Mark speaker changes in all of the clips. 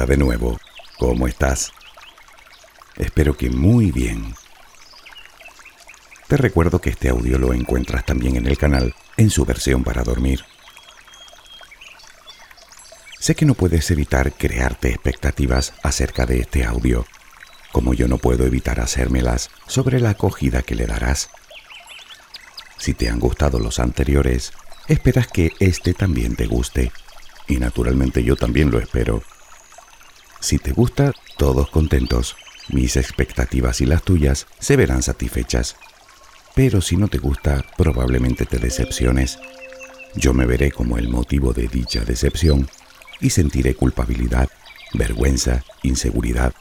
Speaker 1: Hola de nuevo, ¿cómo estás? Espero que muy bien. Te recuerdo que este audio lo encuentras también en el canal en su versión para dormir. Sé que no puedes evitar crearte expectativas acerca de este audio, como yo no puedo evitar hacérmelas sobre la acogida que le darás. Si te han gustado los anteriores, esperas que este también te guste, y naturalmente yo también lo espero. Si te gusta, todos contentos, mis expectativas y las tuyas se verán satisfechas. Pero si no te gusta, probablemente te decepciones. Yo me veré como el motivo de dicha decepción y sentiré culpabilidad, vergüenza, inseguridad.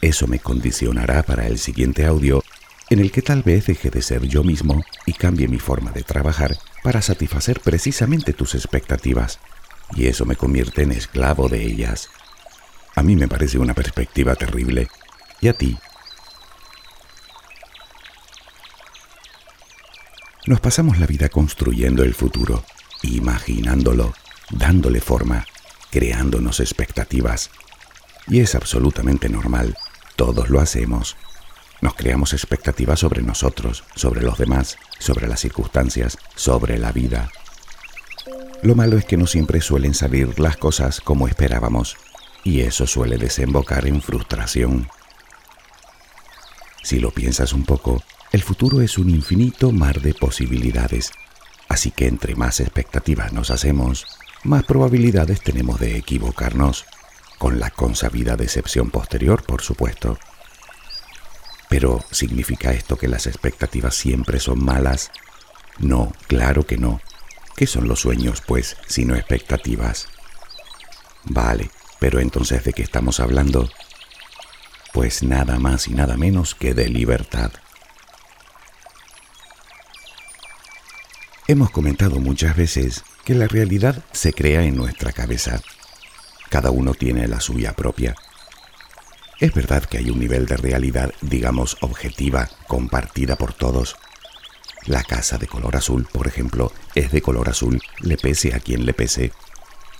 Speaker 1: Eso me condicionará para el siguiente audio en el que tal vez deje de ser yo mismo y cambie mi forma de trabajar para satisfacer precisamente tus expectativas, y eso me convierte en esclavo de ellas. A mí me parece una perspectiva terrible. ¿Y a ti? Nos pasamos la vida construyendo el futuro, imaginándolo, dándole forma, creándonos expectativas. Y es absolutamente normal, todos lo hacemos. Nos creamos expectativas sobre nosotros, sobre los demás, sobre las circunstancias, sobre la vida. Lo malo es que no siempre suelen salir las cosas como esperábamos, y eso suele desembocar en frustración. Si lo piensas un poco, el futuro es un infinito mar de posibilidades, así que entre más expectativas nos hacemos, más probabilidades tenemos de equivocarnos, con la consabida decepción posterior, por supuesto. Pero, ¿significa esto que las expectativas siempre son malas? No, claro que no. ¿Qué son los sueños, pues, sino expectativas? Vale, pero entonces ¿de qué estamos hablando? Pues nada más y nada menos que de libertad. Hemos comentado muchas veces que la realidad se crea en nuestra cabeza. Cada uno tiene la suya propia. Es verdad que hay un nivel de realidad, digamos, objetiva, compartida por todos. La casa de color azul, por ejemplo, es de color azul, le pese a quien le pese.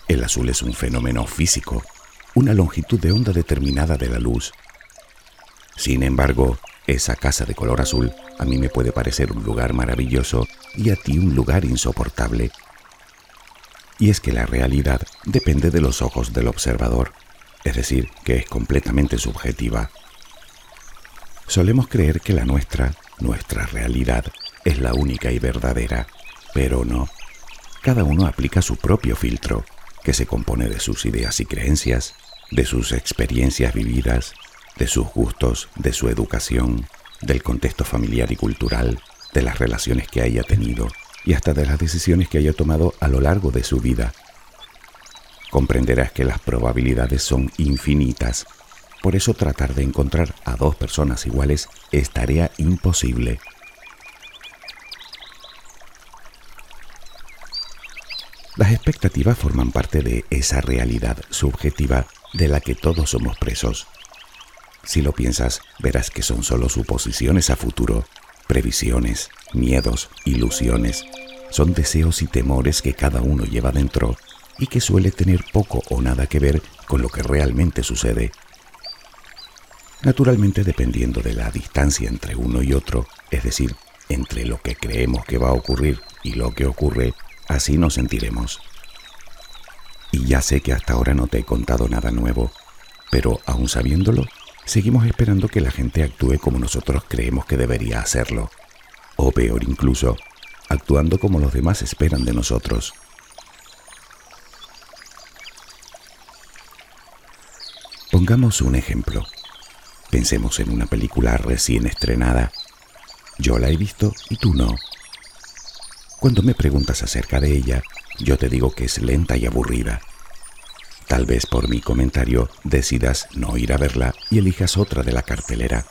Speaker 1: El azul es un fenómeno físico, una longitud de onda determinada de la luz. Sin embargo, esa casa de color azul a mí me puede parecer un lugar maravilloso y a ti un lugar insoportable. Y es que la realidad depende de los ojos del observador, es decir, que es completamente subjetiva. Solemos creer que la nuestra, nuestra realidad, es la única y verdadera, pero no. Cada uno aplica su propio filtro, que se compone de sus ideas y creencias, de sus experiencias vividas, de sus gustos, de su educación, del contexto familiar y cultural, de las relaciones que haya tenido y hasta de las decisiones que haya tomado a lo largo de su vida. Comprenderás que las probabilidades son infinitas, por eso tratar de encontrar a dos personas iguales es tarea imposible. Las expectativas forman parte de esa realidad subjetiva de la que todos somos presos. Si lo piensas, verás que son solo suposiciones a futuro, previsiones, miedos, ilusiones. Son deseos y temores que cada uno lleva dentro y que suele tener poco o nada que ver con lo que realmente sucede. Naturalmente dependiendo de la distancia entre uno y otro, es decir, entre lo que creemos que va a ocurrir y lo que ocurre, así nos sentiremos. Y ya sé que hasta ahora no te he contado nada nuevo, pero aún sabiéndolo, seguimos esperando que la gente actúe como nosotros creemos que debería hacerlo, o peor incluso, actuando como los demás esperan de nosotros. Pongamos un ejemplo. Pensemos en una película recién estrenada. Yo la he visto y tú no. Cuando me preguntas acerca de ella, yo te digo que es lenta y aburrida. Tal vez por mi comentario decidas no ir a verla y elijas otra de la cartelera.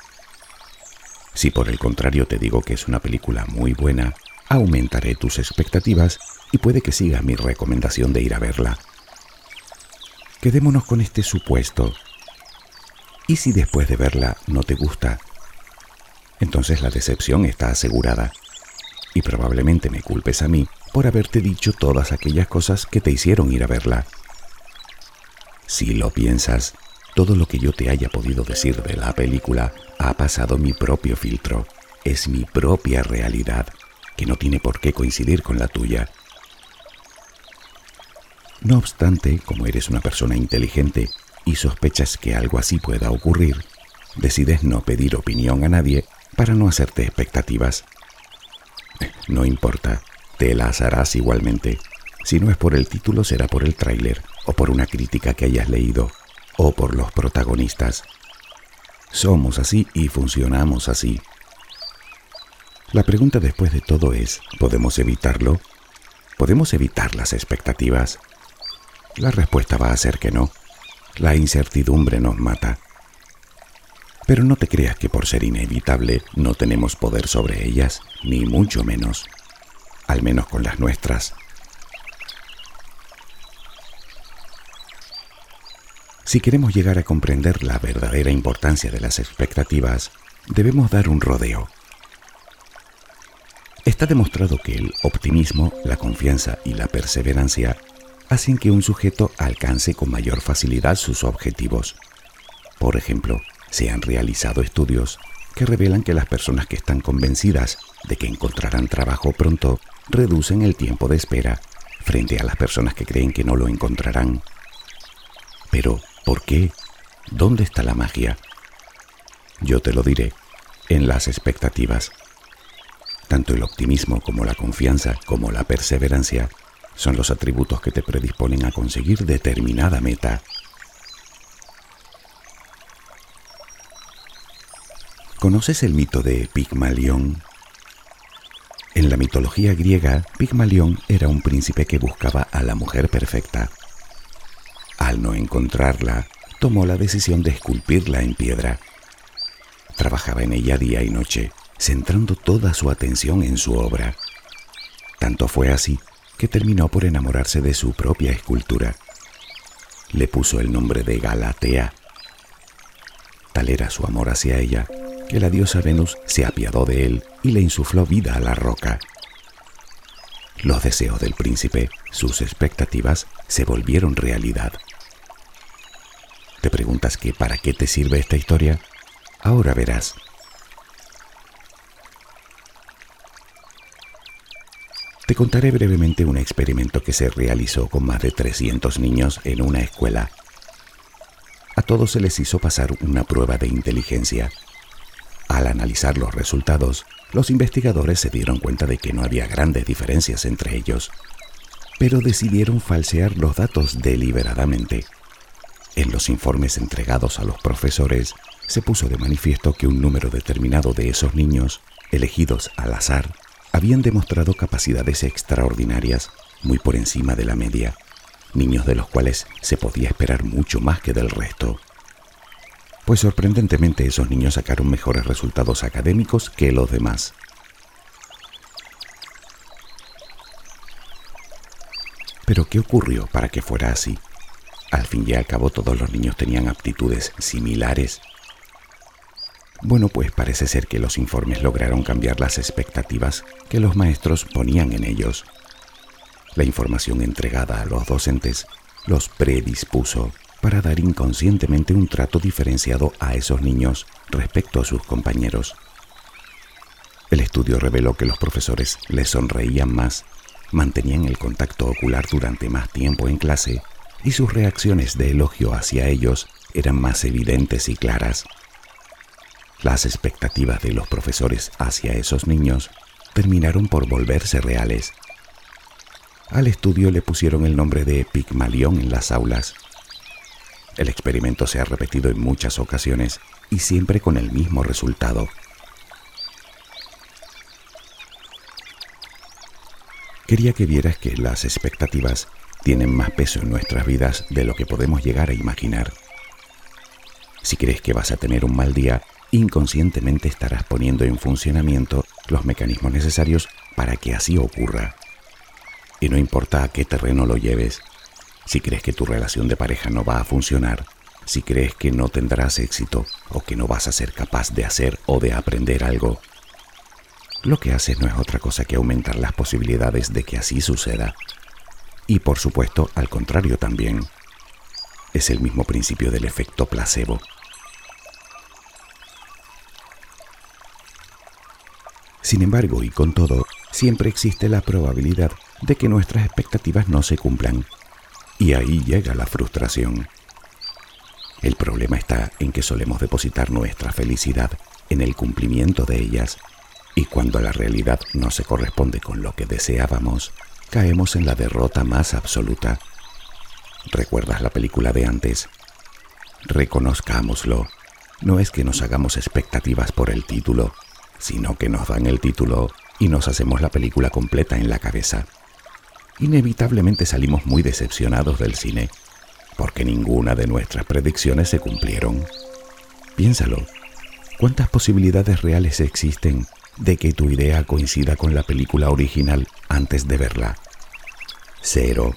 Speaker 1: Si por el contrario te digo que es una película muy buena, aumentaré tus expectativas y puede que siga mi recomendación de ir a verla. Quedémonos con este supuesto. ¿Y si después de verla no te gusta? Entonces la decepción está asegurada. Y probablemente me culpes a mí por haberte dicho todas aquellas cosas que te hicieron ir a verla. Si lo piensas, todo lo que yo te haya podido decir de la película ha pasado mi propio filtro. Es mi propia realidad, que no tiene por qué coincidir con la tuya. No obstante, como eres una persona inteligente y sospechas que algo así pueda ocurrir, decides no pedir opinión a nadie para no hacerte expectativas. No importa, te las harás igualmente. Si no es por el título, será por el tráiler, o por una crítica que hayas leído, o por los protagonistas. Somos así y funcionamos así. La pregunta después de todo es, ¿podemos evitarlo? ¿Podemos evitar las expectativas? La respuesta va a ser que no. La incertidumbre nos mata. Pero no te creas que por ser inevitable no tenemos poder sobre ellas, ni mucho menos, al menos con las nuestras. Si queremos llegar a comprender la verdadera importancia de las expectativas, debemos dar un rodeo. Está demostrado que el optimismo, la confianza y la perseverancia hacen que un sujeto alcance con mayor facilidad sus objetivos. Por ejemplo, se han realizado estudios que revelan que las personas que están convencidas de que encontrarán trabajo pronto reducen el tiempo de espera frente a las personas que creen que no lo encontrarán. Pero, ¿por qué? ¿Dónde está la magia? Yo te lo diré, en las expectativas. Tanto el optimismo como la confianza como la perseverancia son los atributos que te predisponen a conseguir determinada meta. ¿Conoces el mito de Pigmalión? En la mitología griega, Pigmalión era un príncipe que buscaba a la mujer perfecta. Al no encontrarla, tomó la decisión de esculpirla en piedra. Trabajaba en ella día y noche, centrando toda su atención en su obra. Tanto fue así que terminó por enamorarse de su propia escultura. Le puso el nombre de Galatea. Tal era su amor hacia ella que la diosa Venus se apiadó de él y le insufló vida a la roca. Los deseos del príncipe, sus expectativas, se volvieron realidad. ¿Te preguntas que para qué te sirve esta historia? Ahora verás. Te contaré brevemente un experimento que se realizó con más de 300 niños en una escuela. A todos se les hizo pasar una prueba de inteligencia. Al analizar los resultados, los investigadores se dieron cuenta de que no había grandes diferencias entre ellos, pero decidieron falsear los datos deliberadamente. En los informes entregados a los profesores, se puso de manifiesto que un número determinado de esos niños, elegidos al azar, habían demostrado capacidades extraordinarias, muy por encima de la media, niños de los cuales se podía esperar mucho más que del resto. Pues sorprendentemente esos niños sacaron mejores resultados académicos que los demás. Pero ¿qué ocurrió para que fuera así? Al fin y al cabo todos los niños tenían aptitudes similares bueno, pues parece ser que los informes lograron cambiar las expectativas que los maestros ponían en ellos. La información entregada a los docentes los predispuso para dar inconscientemente un trato diferenciado a esos niños respecto a sus compañeros. El estudio reveló que los profesores les sonreían más, mantenían el contacto ocular durante más tiempo en clase y sus reacciones de elogio hacia ellos eran más evidentes y claras. Las expectativas de los profesores hacia esos niños terminaron por volverse reales. Al estudio le pusieron el nombre de Pigmalión en las aulas. El experimento se ha repetido en muchas ocasiones y siempre con el mismo resultado. Quería que vieras que las expectativas tienen más peso en nuestras vidas de lo que podemos llegar a imaginar. Si crees que vas a tener un mal día, inconscientemente estarás poniendo en funcionamiento los mecanismos necesarios para que así ocurra. Y no importa a qué terreno lo lleves, si crees que tu relación de pareja no va a funcionar, si crees que no tendrás éxito o que no vas a ser capaz de hacer o de aprender algo, lo que haces no es otra cosa que aumentar las posibilidades de que así suceda. Y por supuesto, al contrario también. es el mismo principio del efecto placebo. Sin embargo, y con todo, siempre existe la probabilidad de que nuestras expectativas no se cumplan. Y ahí llega la frustración. El problema está en que solemos depositar nuestra felicidad en el cumplimiento de ellas y cuando la realidad no se corresponde con lo que deseábamos, caemos en la derrota más absoluta. ¿Recuerdas la película de antes? Reconozcámoslo. No es que nos hagamos expectativas por el título, sino que nos dan el título y nos hacemos la película completa en la cabeza. Inevitablemente salimos muy decepcionados del cine, porque ninguna de nuestras predicciones se cumplieron. Piénsalo, ¿cuántas posibilidades reales existen de que tu idea coincida con la película original antes de verla? Cero.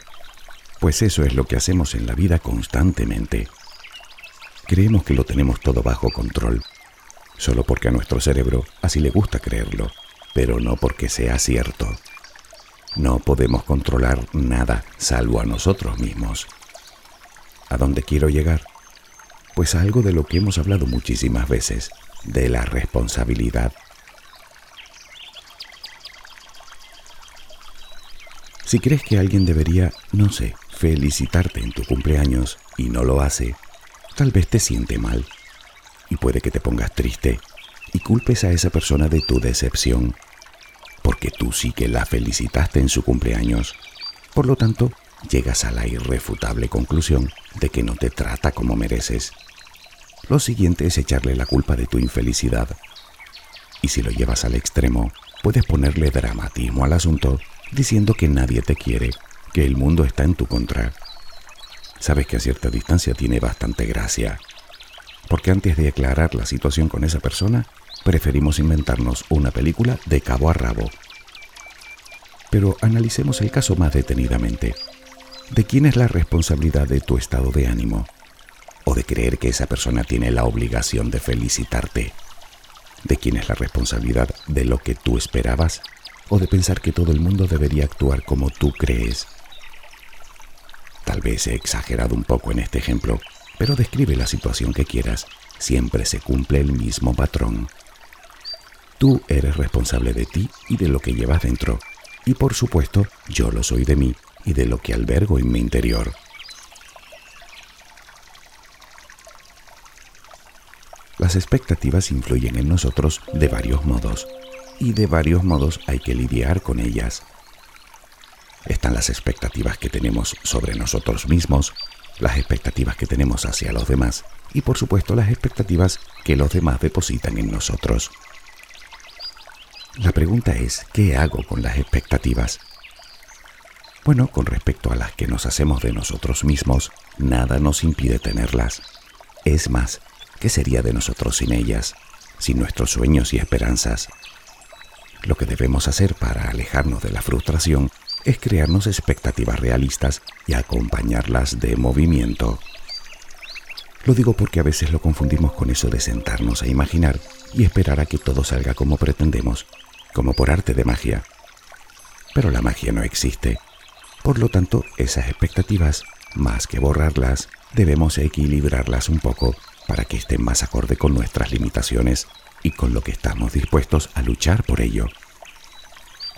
Speaker 1: Pues eso es lo que hacemos en la vida constantemente. Creemos que lo tenemos todo bajo control solo porque a nuestro cerebro así le gusta creerlo, pero no porque sea cierto. No podemos controlar nada salvo a nosotros mismos. ¿A dónde quiero llegar? Pues a algo de lo que hemos hablado muchísimas veces, de la responsabilidad. Si crees que alguien debería, no sé, felicitarte en tu cumpleaños y no lo hace, tal vez te siente mal y puede que te pongas triste y culpes a esa persona de tu decepción, porque tú sí que la felicitaste en su cumpleaños. Por lo tanto, llegas a la irrefutable conclusión de que no te trata como mereces. Lo siguiente es echarle la culpa de tu infelicidad. Y si lo llevas al extremo, puedes ponerle dramatismo al asunto diciendo que nadie te quiere, que el mundo está en tu contra. Sabes que a cierta distancia tiene bastante gracia porque antes de aclarar la situación con esa persona, preferimos inventarnos una película de cabo a rabo. Pero analicemos el caso más detenidamente. ¿De quién es la responsabilidad de tu estado de ánimo? ¿O de creer que esa persona tiene la obligación de felicitarte? ¿De quién es la responsabilidad de lo que tú esperabas? ¿O de pensar que todo el mundo debería actuar como tú crees? Tal vez he exagerado un poco en este ejemplo, pero describe la situación que quieras, siempre se cumple el mismo patrón. Tú eres responsable de ti y de lo que llevas dentro, y por supuesto yo lo soy de mí y de lo que albergo en mi interior. Las expectativas influyen en nosotros de varios modos, y de varios modos hay que lidiar con ellas. Están las expectativas que tenemos sobre nosotros mismos, las expectativas que tenemos hacia los demás y por supuesto las expectativas que los demás depositan en nosotros. La pregunta es, ¿qué hago con las expectativas? Bueno, con respecto a las que nos hacemos de nosotros mismos, nada nos impide tenerlas. Es más, ¿qué sería de nosotros sin ellas, sin nuestros sueños y esperanzas? Lo que debemos hacer para alejarnos de la frustración es crearnos expectativas realistas y acompañarlas de movimiento. Lo digo porque a veces lo confundimos con eso de sentarnos a imaginar y esperar a que todo salga como pretendemos, como por arte de magia. Pero la magia no existe. Por lo tanto, esas expectativas, más que borrarlas, debemos equilibrarlas un poco para que estén más acorde con nuestras limitaciones y con lo que estamos dispuestos a luchar por ello.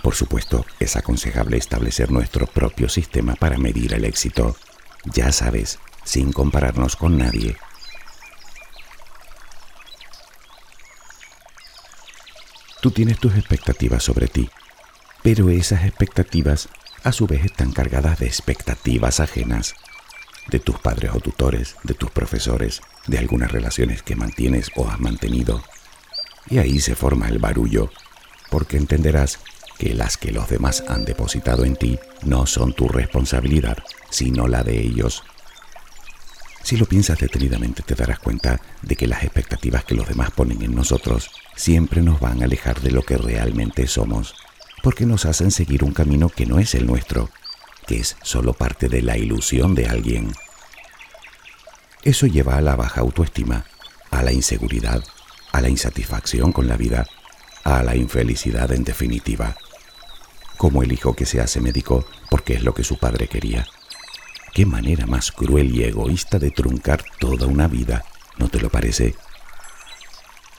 Speaker 1: Por supuesto, es aconsejable establecer nuestro propio sistema para medir el éxito, ya sabes, sin compararnos con nadie. Tú tienes tus expectativas sobre ti, pero esas expectativas a su vez están cargadas de expectativas ajenas, de tus padres o tutores, de tus profesores, de algunas relaciones que mantienes o has mantenido. Y ahí se forma el barullo, porque entenderás que las que los demás han depositado en ti no son tu responsabilidad, sino la de ellos. Si lo piensas detenidamente te darás cuenta de que las expectativas que los demás ponen en nosotros siempre nos van a alejar de lo que realmente somos, porque nos hacen seguir un camino que no es el nuestro, que es solo parte de la ilusión de alguien. Eso lleva a la baja autoestima, a la inseguridad, a la insatisfacción con la vida, a la infelicidad en definitiva como el hijo que se hace médico porque es lo que su padre quería. Qué manera más cruel y egoísta de truncar toda una vida, ¿no te lo parece?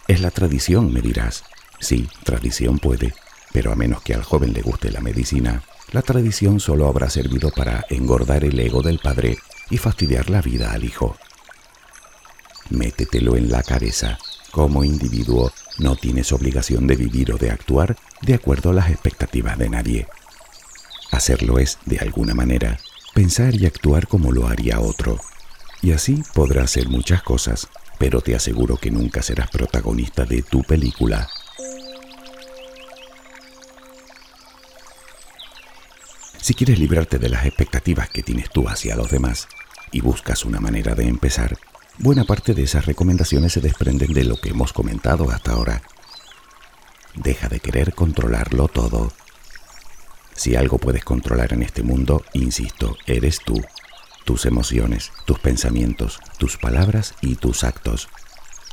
Speaker 1: Es la tradición, me dirás. Sí, tradición puede, pero a menos que al joven le guste la medicina, la tradición solo habrá servido para engordar el ego del padre y fastidiar la vida al hijo. Métetelo en la cabeza. Como individuo, no tienes obligación de vivir o de actuar de acuerdo a las expectativas de nadie. Hacerlo es, de alguna manera, pensar y actuar como lo haría otro. Y así podrás hacer muchas cosas, pero te aseguro que nunca serás protagonista de tu película. Si quieres librarte de las expectativas que tienes tú hacia los demás y buscas una manera de empezar, buena parte de esas recomendaciones se desprenden de lo que hemos comentado hasta ahora. Deja de querer controlarlo todo. Si algo puedes controlar en este mundo, insisto, eres tú, tus emociones, tus pensamientos, tus palabras y tus actos,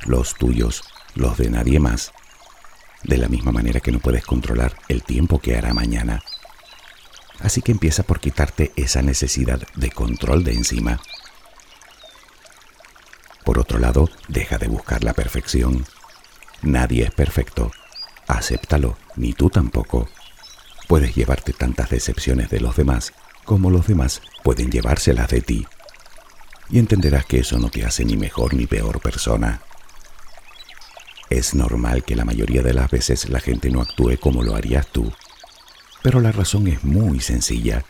Speaker 1: los tuyos, los de nadie más. De la misma manera que no puedes controlar el tiempo que hará mañana. Así que empieza por quitarte esa necesidad de control de encima por otro lado, deja de buscar la perfección. Nadie es perfecto. Acéptalo, ni tú tampoco. Puedes llevarte tantas decepciones de los demás como los demás pueden llevárselas de ti. Y entenderás que eso no te hace ni mejor ni peor persona. Es normal que la mayoría de las veces la gente no actúe como lo harías tú. Pero la razón es muy sencilla,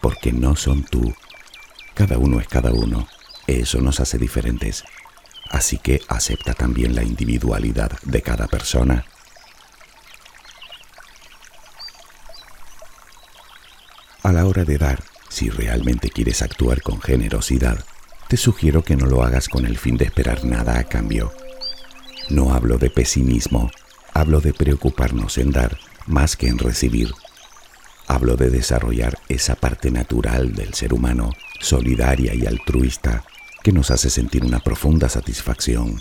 Speaker 1: porque no son tú. Cada uno es cada uno eso nos hace diferentes. Así que acepta también la individualidad de cada persona. A la hora de dar, si realmente quieres actuar con generosidad, te sugiero que no lo hagas con el fin de esperar nada a cambio. No hablo de pesimismo, hablo de preocuparnos en dar más que en recibir. Hablo de desarrollar esa parte natural del ser humano, solidaria y altruista, que nos hace sentir una profunda satisfacción.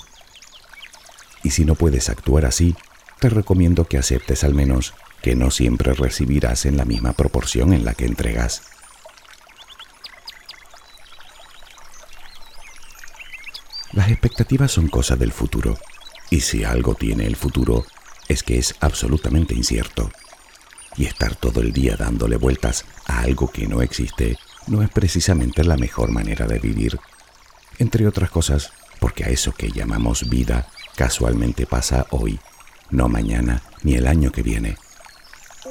Speaker 1: Y si no puedes actuar así, te recomiendo que aceptes al menos que no siempre recibirás en la misma proporción en la que entregas. Las expectativas son cosas del futuro, y si algo tiene el futuro, es que es absolutamente incierto. Y estar todo el día dándole vueltas a algo que no existe no es precisamente la mejor manera de vivir entre otras cosas porque a eso que llamamos vida casualmente pasa hoy, no mañana ni el año que viene.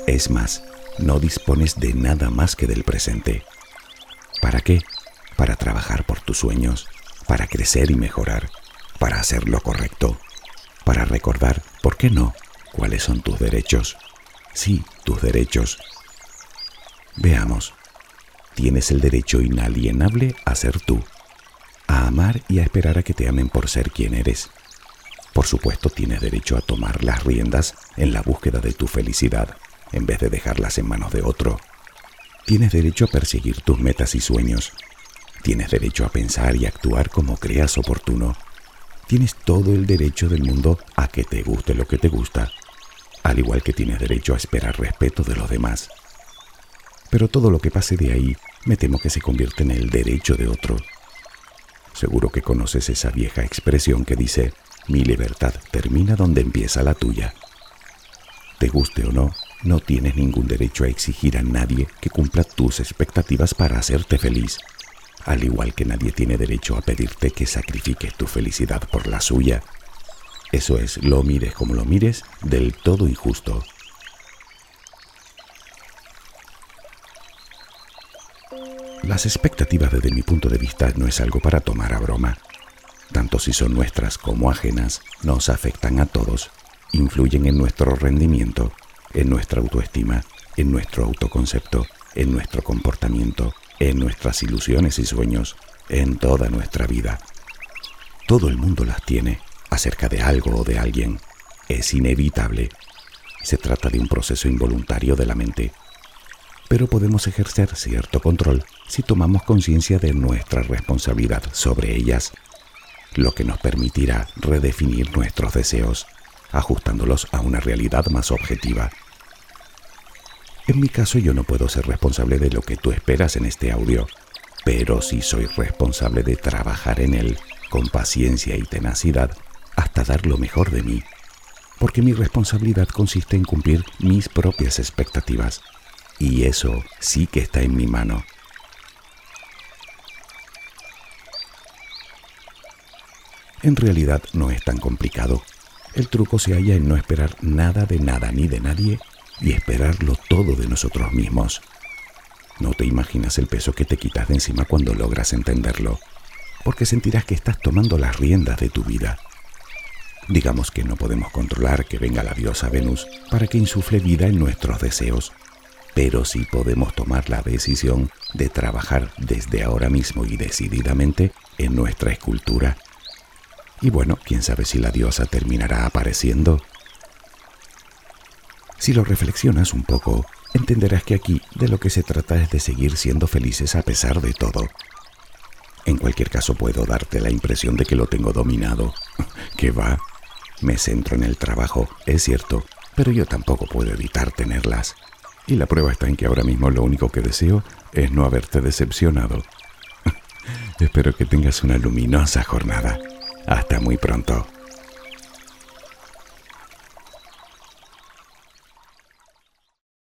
Speaker 1: Es más, no dispones de nada más que del presente. ¿Para qué? Para trabajar por tus sueños, para crecer y mejorar, para hacer lo correcto, para recordar, ¿por qué no?, cuáles son tus derechos. Sí, tus derechos. Veamos, tienes el derecho inalienable a ser tú a amar y a esperar a que te amen por ser quien eres. Por supuesto, tienes derecho a tomar las riendas en la búsqueda de tu felicidad, en vez de dejarlas en manos de otro. Tienes derecho a perseguir tus metas y sueños. Tienes derecho a pensar y actuar como creas oportuno. Tienes todo el derecho del mundo a que te guste lo que te gusta, al igual que tienes derecho a esperar respeto de los demás. Pero todo lo que pase de ahí me temo que se convierte en el derecho de otro Seguro que conoces esa vieja expresión que dice, mi libertad termina donde empieza la tuya. Te guste o no, no tienes ningún derecho a exigir a nadie que cumpla tus expectativas para hacerte feliz, al igual que nadie tiene derecho a pedirte que sacrifiques tu felicidad por la suya. Eso es, lo mires como lo mires, del todo injusto. Las expectativas desde mi punto de vista no es algo para tomar a broma. Tanto si son nuestras como ajenas, nos afectan a todos, influyen en nuestro rendimiento, en nuestra autoestima, en nuestro autoconcepto, en nuestro comportamiento, en nuestras ilusiones y sueños, en toda nuestra vida. Todo el mundo las tiene acerca de algo o de alguien. Es inevitable. Se trata de un proceso involuntario de la mente pero podemos ejercer cierto control si tomamos conciencia de nuestra responsabilidad sobre ellas, lo que nos permitirá redefinir nuestros deseos, ajustándolos a una realidad más objetiva. En mi caso yo no puedo ser responsable de lo que tú esperas en este audio, pero sí soy responsable de trabajar en él con paciencia y tenacidad hasta dar lo mejor de mí, porque mi responsabilidad consiste en cumplir mis propias expectativas, y eso sí que está en mi mano. En realidad no es tan complicado. El truco se halla en no esperar nada de nada ni de nadie y esperarlo todo de nosotros mismos. No te imaginas el peso que te quitas de encima cuando logras entenderlo, porque sentirás que estás tomando las riendas de tu vida. Digamos que no podemos controlar que venga la diosa Venus para que insufle vida en nuestros deseos, pero sí podemos tomar la decisión de trabajar desde ahora mismo y decididamente en nuestra escultura. Y bueno, quién sabe si la diosa terminará apareciendo. Si lo reflexionas un poco, entenderás que aquí de lo que se trata es de seguir siendo felices a pesar de todo. En cualquier caso puedo darte la impresión de que lo tengo dominado. que va. Me centro en el trabajo, es cierto, pero yo tampoco puedo evitar tenerlas. Y la prueba está en que ahora mismo lo único que deseo es no haberte decepcionado. Espero que tengas una luminosa jornada. Hasta muy pronto.